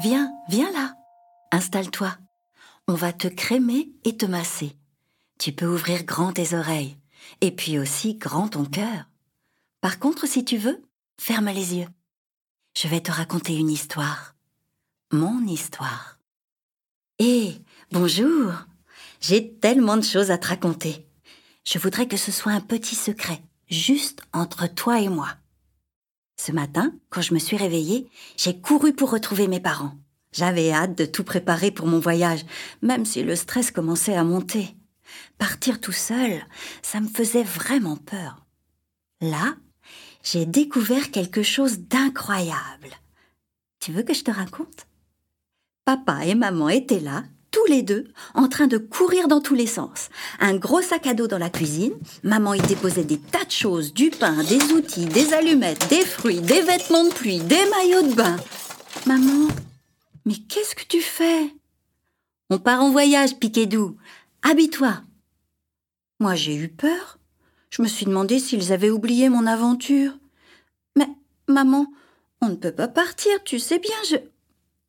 Viens, viens là. Installe-toi. On va te crémer et te masser. Tu peux ouvrir grand tes oreilles et puis aussi grand ton cœur. Par contre, si tu veux, ferme les yeux. Je vais te raconter une histoire. Mon histoire. Hé, bonjour. J'ai tellement de choses à te raconter. Je voudrais que ce soit un petit secret, juste entre toi et moi. Ce matin, quand je me suis réveillée, j'ai couru pour retrouver mes parents. J'avais hâte de tout préparer pour mon voyage, même si le stress commençait à monter. Partir tout seul, ça me faisait vraiment peur. Là, j'ai découvert quelque chose d'incroyable. Tu veux que je te raconte? Papa et maman étaient là, les deux, en train de courir dans tous les sens. Un gros sac à dos dans la cuisine, maman y déposait des tas de choses, du pain, des outils, des allumettes, des fruits, des vêtements de pluie, des maillots de bain. Maman, mais qu'est-ce que tu fais? On part en voyage, Piquet-Doux. Habille-toi. Moi, j'ai eu peur. Je me suis demandé s'ils avaient oublié mon aventure. Mais, maman, on ne peut pas partir, tu sais bien, je.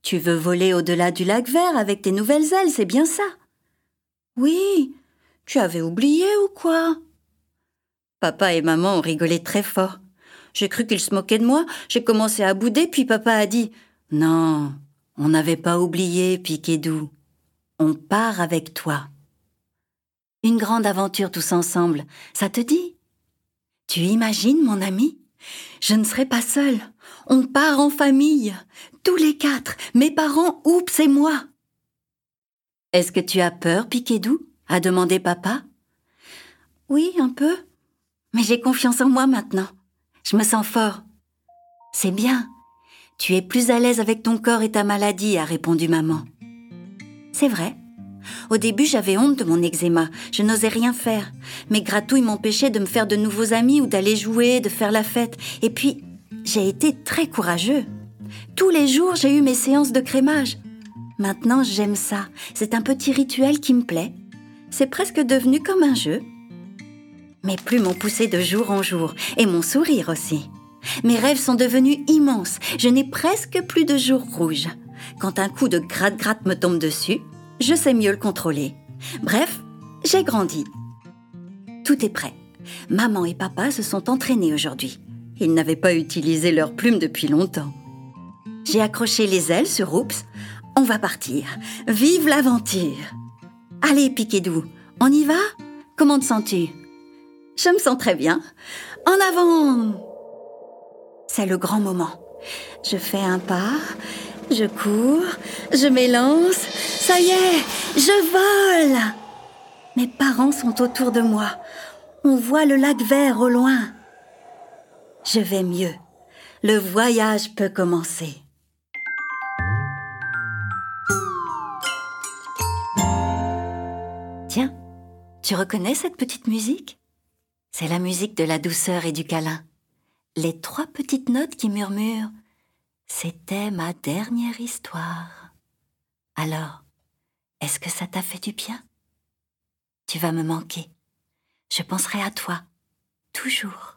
Tu veux voler au-delà du lac vert avec tes nouvelles ailes, c'est bien ça Oui. Tu avais oublié ou quoi? Papa et maman ont rigolé très fort. J'ai cru qu'ils se moquaient de moi, j'ai commencé à bouder, puis papa a dit Non, on n'avait pas oublié, Piquet-Doux. On part avec toi. Une grande aventure tous ensemble, ça te dit? Tu imagines, mon ami? Je ne serai pas seule. On part en famille. Tous les quatre, mes parents, Oups et moi. Est-ce que tu as peur, Piquet-Doux a demandé papa. Oui, un peu. Mais j'ai confiance en moi maintenant. Je me sens fort. C'est bien. Tu es plus à l'aise avec ton corps et ta maladie, a répondu maman. C'est vrai. Au début, j'avais honte de mon eczéma. Je n'osais rien faire. Mes gratouilles m'empêchaient de me faire de nouveaux amis ou d'aller jouer, de faire la fête. Et puis, j'ai été très courageux. Tous les jours, j'ai eu mes séances de crémage. Maintenant, j'aime ça. C'est un petit rituel qui me plaît. C'est presque devenu comme un jeu. Mes plumes ont poussé de jour en jour, et mon sourire aussi. Mes rêves sont devenus immenses. Je n'ai presque plus de jours rouges. Quand un coup de gratte-gratte me tombe dessus, je sais mieux le contrôler. Bref, j'ai grandi. Tout est prêt. Maman et papa se sont entraînés aujourd'hui. Ils n'avaient pas utilisé leurs plumes depuis longtemps. J'ai accroché les ailes sur Oups. On va partir. Vive l'aventure. Allez, Piquet-Doux, on y va? Comment te sens-tu? Je me sens très bien. En avant C'est le grand moment. Je fais un pas, je cours, je m'élance. Ça y est, je vole. Mes parents sont autour de moi. On voit le lac vert au loin. Je vais mieux. Le voyage peut commencer. Tiens, tu reconnais cette petite musique? C'est la musique de la douceur et du câlin. Les trois petites notes qui murmurent C'était ma dernière histoire. Alors, est-ce que ça t'a fait du bien? Tu vas me manquer. Je penserai à toi, toujours.